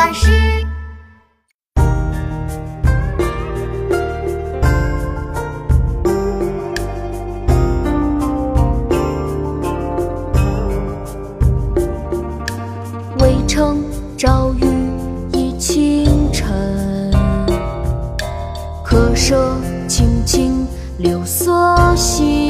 巴士。渭城朝雨浥轻尘，客舍青青柳色新。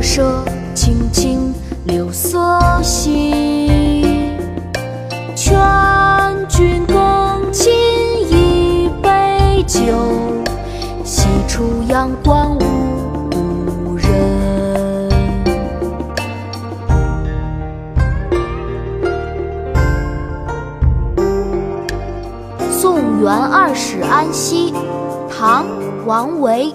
客舍青青柳色新。劝君更尽一杯酒，西出阳关无故人。送元二使安西，唐·王维。